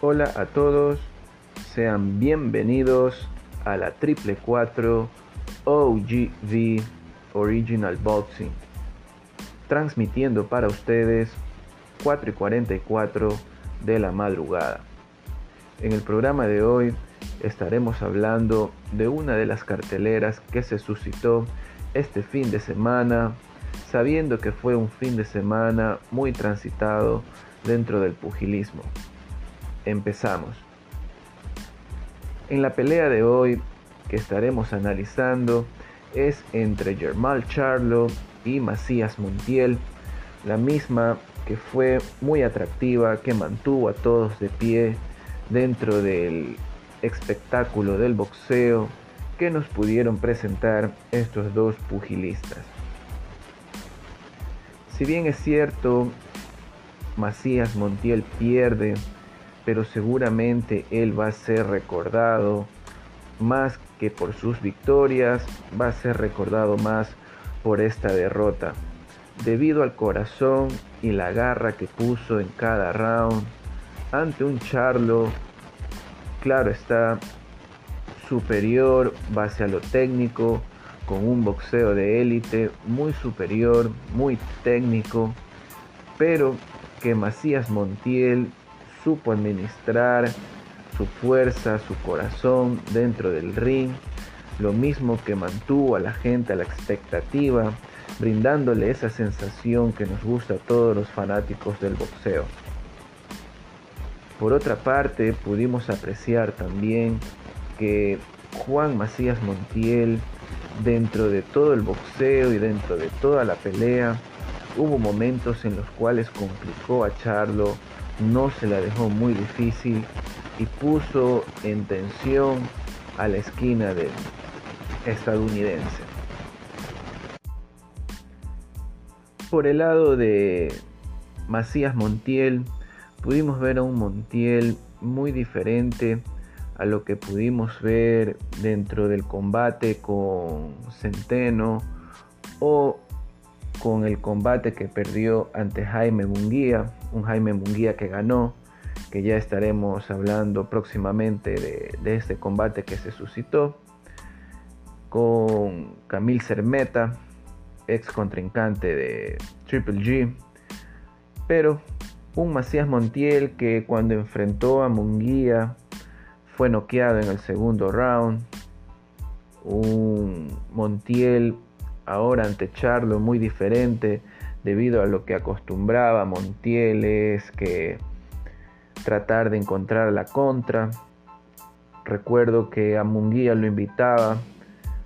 Hola a todos, sean bienvenidos a la Triple 4 OGV Original Boxing, transmitiendo para ustedes 4 y 44 de la madrugada. En el programa de hoy estaremos hablando de una de las carteleras que se suscitó este fin de semana, sabiendo que fue un fin de semana muy transitado dentro del pugilismo. Empezamos. En la pelea de hoy que estaremos analizando es entre Germán Charlo y Macías Montiel, la misma que fue muy atractiva, que mantuvo a todos de pie dentro del espectáculo del boxeo que nos pudieron presentar estos dos pugilistas. Si bien es cierto, Macías Montiel pierde, pero seguramente él va a ser recordado más que por sus victorias, va a ser recordado más por esta derrota, debido al corazón y la garra que puso en cada round ante un Charlo, claro está, superior base a lo técnico, con un boxeo de élite muy superior, muy técnico, pero que Macías Montiel supo administrar su fuerza, su corazón dentro del ring, lo mismo que mantuvo a la gente a la expectativa, brindándole esa sensación que nos gusta a todos los fanáticos del boxeo. Por otra parte, pudimos apreciar también que Juan Macías Montiel, dentro de todo el boxeo y dentro de toda la pelea, hubo momentos en los cuales complicó a Charlo, no se la dejó muy difícil y puso en tensión a la esquina del estadounidense. Por el lado de Macías Montiel, pudimos ver a un Montiel muy diferente a lo que pudimos ver dentro del combate con Centeno o con el combate que perdió ante Jaime Munguía, un Jaime Munguía que ganó, que ya estaremos hablando próximamente de, este combate que se suscitó, con Camil Cermeta, ex contrincante de Triple G, pero un Macías Montiel que cuando enfrentó a Munguía fue noqueado en el segundo round, un Montiel ahora ante Charlo muy diferente debido a lo que acostumbraba Montiel es que tratar de encontrar la contra. Recuerdo que a Munguía lo invitaba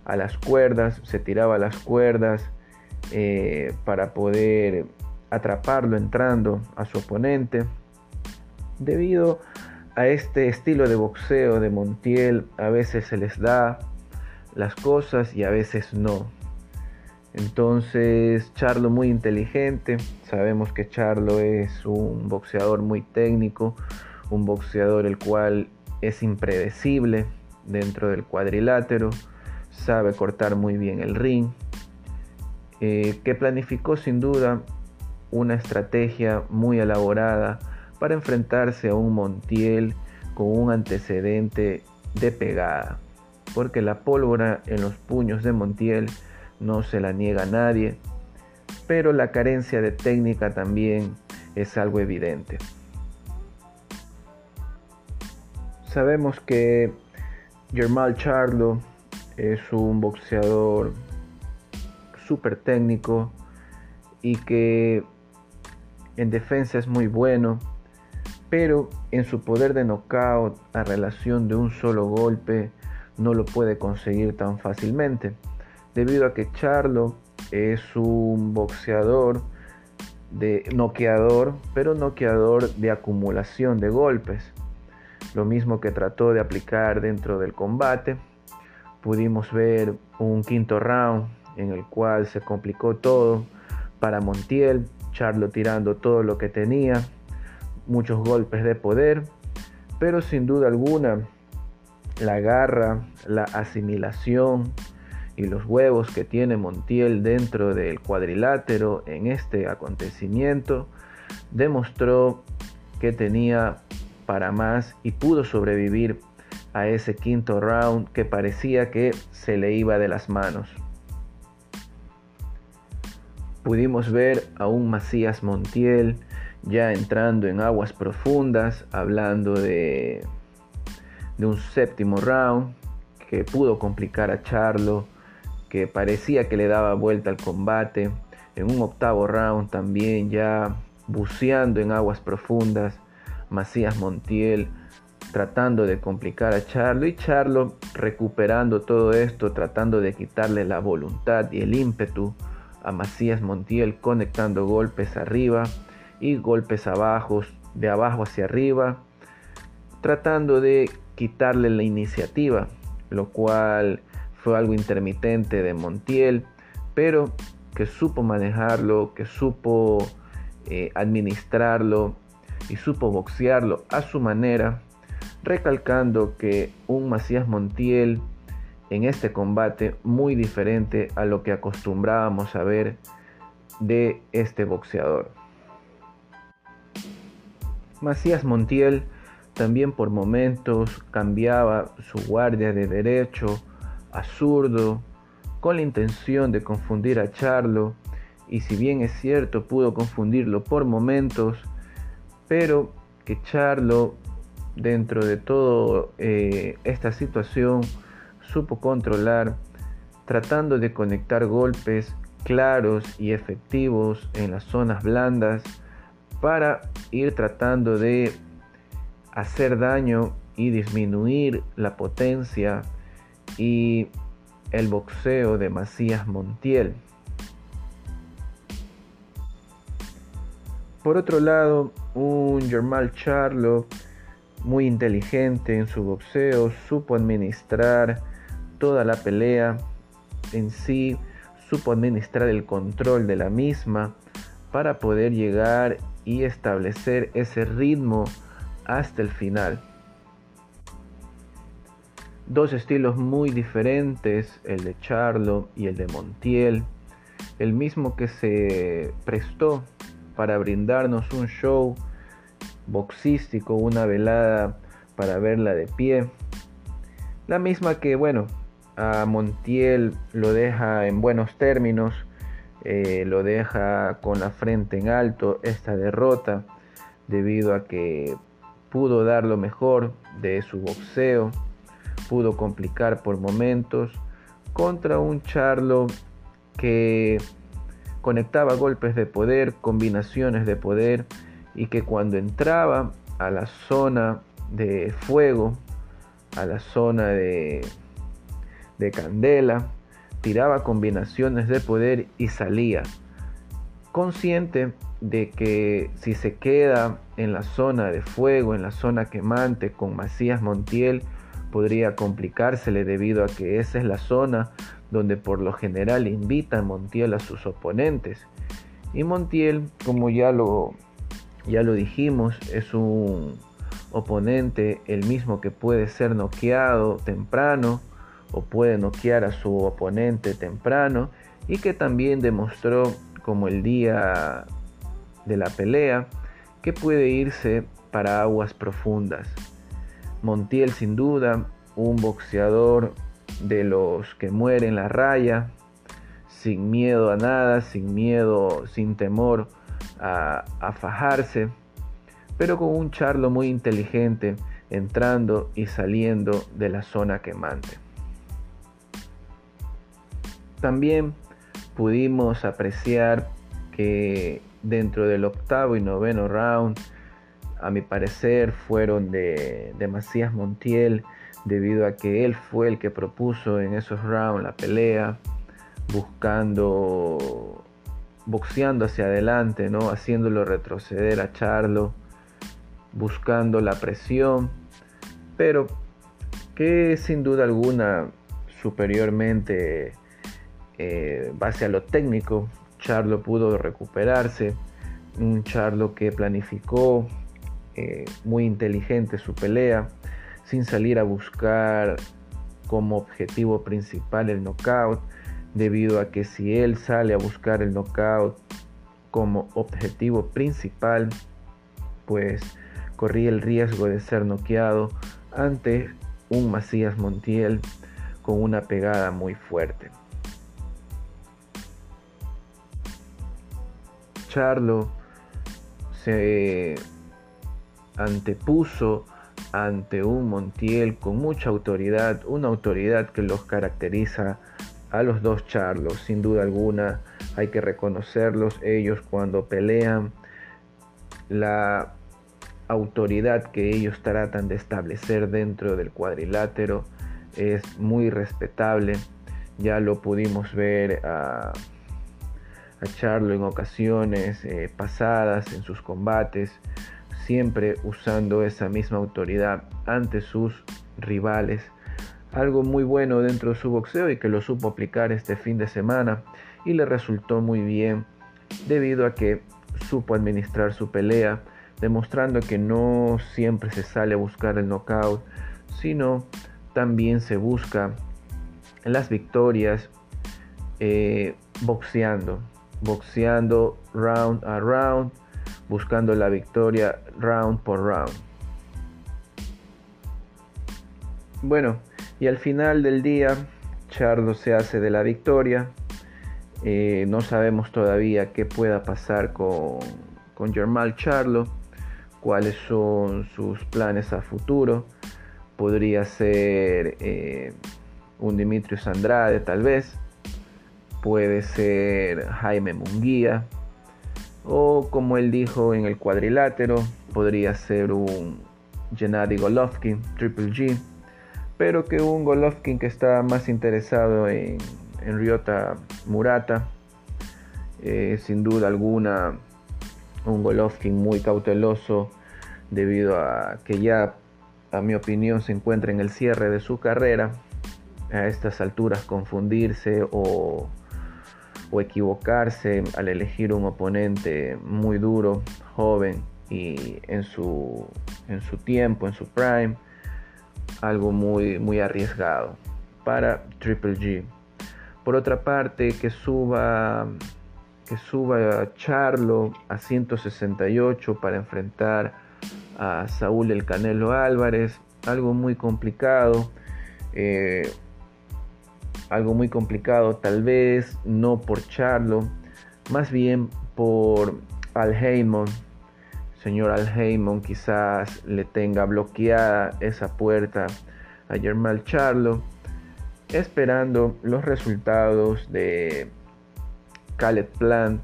a las cuerdas, se tiraba a las cuerdas eh, para poder atraparlo entrando a su oponente. Debido a este estilo de boxeo de Montiel, a veces se les da las cosas y a veces no. Entonces, Charlo muy inteligente. Sabemos que Charlo es un boxeador muy técnico, un boxeador el cual es impredecible dentro del cuadrilátero, sabe cortar muy bien el ring, eh, que planificó sin duda una estrategia muy elaborada para enfrentarse a un Montiel con un antecedente de pegada, porque la pólvora en los puños de Montiel no se la niega a nadie, pero la carencia de técnica también es algo evidente. Sabemos que Germán Charlo es un boxeador súper técnico y que en defensa es muy bueno, pero en su poder de knockout a relación de un solo golpe no lo puede conseguir tan fácilmente debido a que Charlo es un boxeador de noqueador, pero noqueador de acumulación de golpes. Lo mismo que trató de aplicar dentro del combate. Pudimos ver un quinto round en el cual se complicó todo para Montiel, Charlo tirando todo lo que tenía, muchos golpes de poder, pero sin duda alguna la garra, la asimilación, y los huevos que tiene Montiel dentro del cuadrilátero en este acontecimiento demostró que tenía para más y pudo sobrevivir a ese quinto round que parecía que se le iba de las manos. Pudimos ver a un Macías Montiel ya entrando en aguas profundas, hablando de, de un séptimo round que pudo complicar a Charlo, que parecía que le daba vuelta al combate. En un octavo round también ya buceando en aguas profundas, Macías Montiel tratando de complicar a Charlo y Charlo recuperando todo esto, tratando de quitarle la voluntad y el ímpetu a Macías Montiel, conectando golpes arriba y golpes abajo, de abajo hacia arriba, tratando de quitarle la iniciativa, lo cual fue algo intermitente de Montiel, pero que supo manejarlo, que supo eh, administrarlo y supo boxearlo a su manera recalcando que un Macías Montiel en este combate muy diferente a lo que acostumbrábamos a ver de este boxeador. Macías Montiel también por momentos cambiaba su guardia de derecho a zurdo con la intención de confundir a Charlo y si bien es cierto pudo confundirlo por momentos, pero que Charlo dentro de toda eh, esta situación supo controlar, tratando de conectar golpes claros y efectivos en las zonas blandas para ir tratando de hacer daño y disminuir la potencia y el boxeo de Macías Montiel. Por otro lado, un Germán Charlo muy inteligente en su boxeo, supo administrar toda la pelea en sí, supo administrar el control de la misma para poder llegar y establecer ese ritmo hasta el final. Dos estilos muy diferentes, el de Charlo y el de Montiel, el mismo que se prestó para brindarnos un show boxístico, una velada para verla de pie. La misma que, bueno, a Montiel lo deja en buenos términos, eh, lo deja con la frente en alto esta derrota debido a que pudo dar lo mejor de su boxeo, pudo complicar por momentos contra un Charlo que conectaba golpes de poder, combinaciones de poder y que cuando entraba a la zona de fuego, a la zona de, de candela, tiraba combinaciones de poder y salía. Consciente de que si se queda en la zona de fuego, en la zona quemante con Macías Montiel, podría complicársele debido a que esa es la zona donde por lo general invita Montiel a sus oponentes. Y Montiel, como ya lo ya lo dijimos, es un oponente el mismo que puede ser noqueado temprano o puede noquear a su oponente temprano y que también demostró como el día de la pelea que puede irse para aguas profundas. Montiel sin duda, un boxeador de los que mueren la raya, sin miedo a nada, sin miedo, sin temor a, fajarse, pero con un charlo muy inteligente entrando y saliendo de la zona quemante. También pudimos apreciar que dentro del octavo y noveno round, a mi parecer, fueron de, de Macías Montiel, debido a que él fue el que propuso en esos rounds la pelea, buscando boxeando hacia adelante, ¿no? haciéndolo retroceder a Charlo, buscando la presión, pero que sin duda alguna superiormente eh, base a lo técnico, Charlo pudo recuperarse, un Charlo que planificó eh, muy inteligente su pelea, sin salir a buscar como objetivo principal el knockout, debido a que si él sale a buscar el knockout como objetivo principal, pues corría el riesgo de ser noqueado ante un Macías Montiel con una pegada muy fuerte. Charlo se antepuso ante un Montiel con mucha autoridad, una autoridad que los caracteriza a los dos Charlos, sin duda alguna. Hay que reconocerlos ellos cuando pelean, la autoridad que ellos tratan de establecer dentro del cuadrilátero es muy respetable, ya lo pudimos ver a, Charlo en ocasiones eh, pasadas en sus combates, siempre usando esa misma autoridad ante sus rivales. Algo muy bueno dentro de su boxeo y que lo supo aplicar este fin de semana y le resultó muy bien debido a que supo administrar su pelea, demostrando que no siempre se sale a buscar el knockout, sino también se busca las victorias eh, boxeando, boxeando round a round, buscando la victoria round por round. Bueno, y al final del día, Charlo se hace de la victoria. Eh, no sabemos todavía qué pueda pasar con, con Germán Charlo, cuáles son sus planes a futuro. Podría ser eh, un Dimitrios Andrade, tal vez. Puede ser Jaime Munguía o como él dijo en el cuadrilátero, podría ser un Gennady Golovkin, Triple G, pero que un Golovkin que está más interesado en, en Ryota Murata, eh, sin duda alguna un Golovkin muy cauteloso debido a que ya a mi opinión se encuentra en el cierre de su carrera, a estas alturas confundirse o o equivocarse al elegir un oponente muy duro, joven y en su, en su tiempo, en su prime, algo muy, muy arriesgado para Triple G. Por otra parte, que suba, que suba Charlo a 168 para enfrentar a Saúl el Canelo Álvarez, algo muy complicado. Eh, algo muy complicado, tal vez no por Charlo, más bien por Al Heyman. Señor Al Heyman quizás le tenga bloqueada esa puerta a Germán Charlo, esperando los resultados de Khaled Plant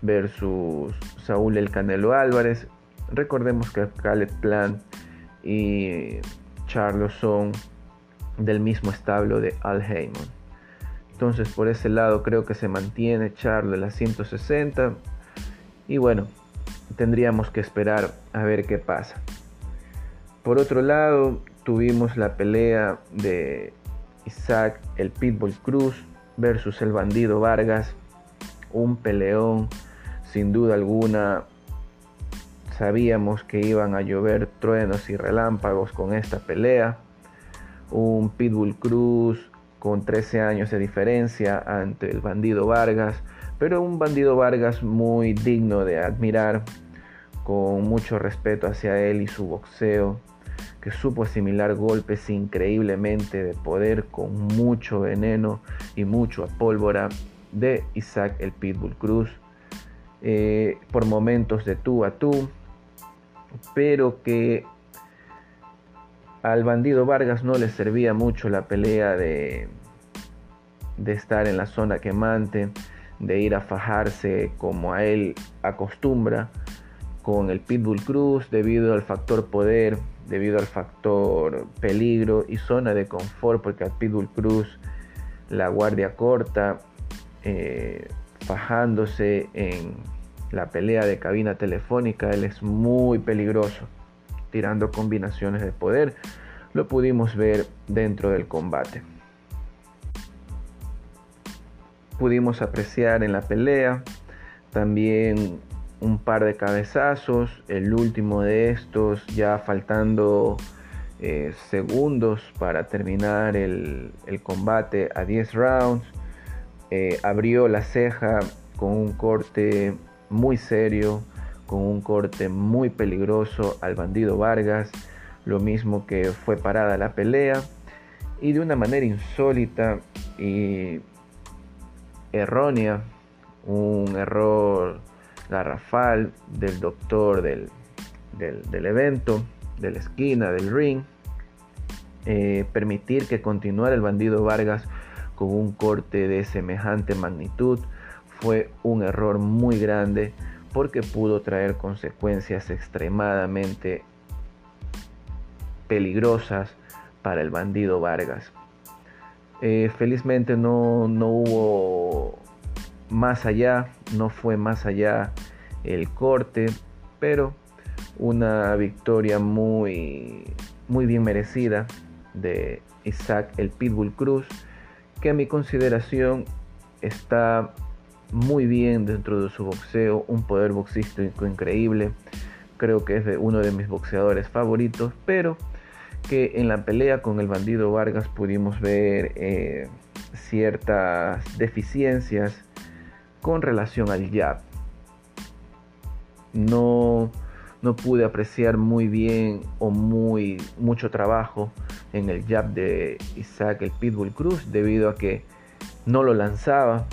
versus Saúl El Canelo Álvarez. Recordemos que Khaled Plant y Charlo son del mismo establo de Al Heyman. Entonces por ese lado creo que se mantiene Charlo en la 160 y bueno, tendríamos que esperar a ver qué pasa. Por otro lado, tuvimos la pelea de Isaac el Pitbull Cruz versus el bandido Vargas, un peleón sin duda alguna. Sabíamos que iban a llover truenos y relámpagos con esta pelea un Pitbull Cruz con 13 años de diferencia ante el bandido Vargas, pero un bandido Vargas muy digno de admirar, con mucho respeto hacia él y su boxeo, que supo asimilar golpes increíblemente de poder con mucho veneno y mucho pólvora de Isaac el Pitbull Cruz, eh, por momentos de tú a tú, pero que al bandido Vargas no le servía mucho la pelea de, estar en la zona quemante, de ir a fajarse como a él acostumbra con el Pitbull Cruz debido al factor poder, debido al factor peligro y zona de confort, porque al Pitbull Cruz la guardia corta, eh, fajándose en la pelea de cabina telefónica, él es muy peligroso tirando combinaciones de poder. Lo pudimos ver dentro del combate. Pudimos apreciar en la pelea también un par de cabezazos, el último de estos ya faltando eh, segundos para terminar el, combate a 10 rounds. Eh, abrió la ceja con un corte muy serio, con un corte muy peligroso al bandido Vargas, lo mismo que fue parada la pelea y de una manera insólita y errónea, un error garrafal del doctor del, del, evento, de la esquina, del ring, eh, permitir que continuara el bandido Vargas con un corte de semejante magnitud fue un error muy grande porque pudo traer consecuencias extremadamente peligrosas para el bandido Vargas. Eh, felizmente no, no hubo más allá, no fue más allá el corte, pero una victoria muy, muy bien merecida de Isaac el Pitbull Cruz, que a mi consideración está muy bien dentro de su boxeo, un poder boxístico increíble, creo que es de uno de mis boxeadores favoritos, pero que en la pelea con el bandido Vargas pudimos ver eh, ciertas deficiencias con relación al jab. No, no pude apreciar muy bien o muy mucho trabajo en el jab de Isaac el Pitbull Cruz debido a que no lo lanzaba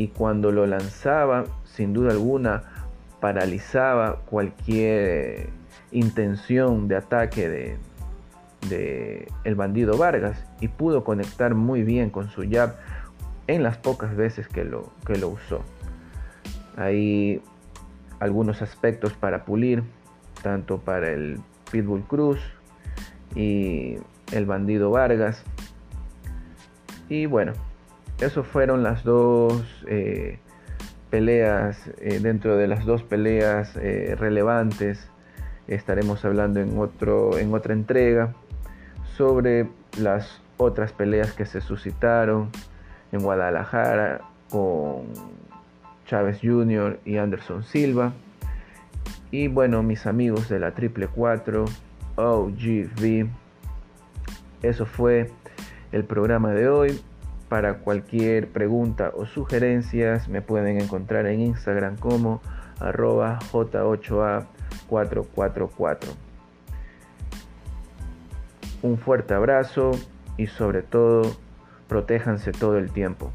y cuando lo lanzaba sin duda alguna paralizaba cualquier intención de ataque de, de el bandido Vargas y pudo conectar muy bien con su jab en las pocas veces que lo, que lo usó. Hay algunos aspectos para pulir, tanto para el Pitbull Cruz y el bandido Vargas. Y bueno, eso fueron las dos eh, peleas, eh, dentro de las dos peleas eh, relevantes. Estaremos hablando en, otro, en otra entrega sobre las otras peleas que se suscitaron en Guadalajara con Chávez Jr. y Anderson Silva. Y bueno, mis amigos de la Triple 4, OGV, eso fue el programa de hoy. Para cualquier pregunta o sugerencias me pueden encontrar en Instagram como arroba J8A444. Un fuerte abrazo y sobre todo protéjanse todo el tiempo.